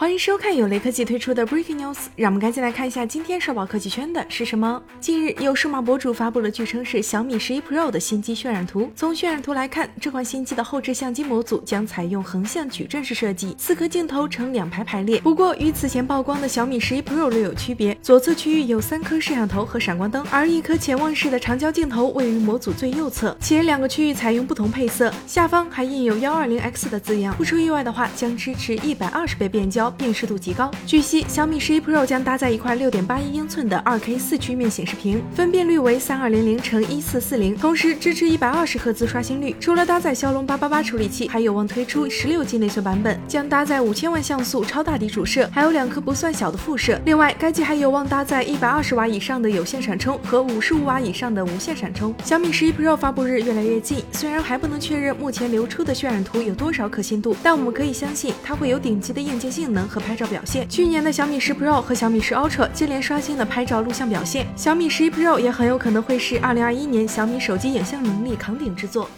欢迎收看由雷科技推出的 Breaking News，让我们赶紧来看一下今天刷爆科技圈的是什么。近日，有数码博主发布了据称是小米十一 Pro 的新机渲染图。从渲染图来看，这款新机的后置相机模组将采用横向矩阵式设计，四颗镜头呈两排排列。不过，与此前曝光的小米十一 Pro 略有区别，左侧区域有三颗摄像头和闪光灯，而一颗潜望式的长焦镜头位于模组最右侧，且两个区域采用不同配色，下方还印有幺二零 X 的字样。不出意外的话，将支持一百二十倍变焦。辨识度极高。据悉，小米十一 Pro 将搭载一块六点八一英寸的二 K 四曲面显示屏，分辨率为三二零零乘一四四零，同时支持一百二十赫兹刷新率。除了搭载骁龙八八八处理器，还有望推出十六 G 内存版本，将搭载五千万像素超大底主摄，还有两颗不算小的副摄。另外，该机还有望搭载一百二十瓦以上的有线闪充和五十五瓦以上的无线闪充。小米十一 Pro 发布日越来越近，虽然还不能确认目前流出的渲染图有多少可信度，但我们可以相信它会有顶级的硬件性能和拍照表现。去年的小米十 Pro 和小米十 Ultra 接连刷新了拍照录像表现，小米十一 Pro 也很有可能会是2021年小米手机影像能力扛鼎之作。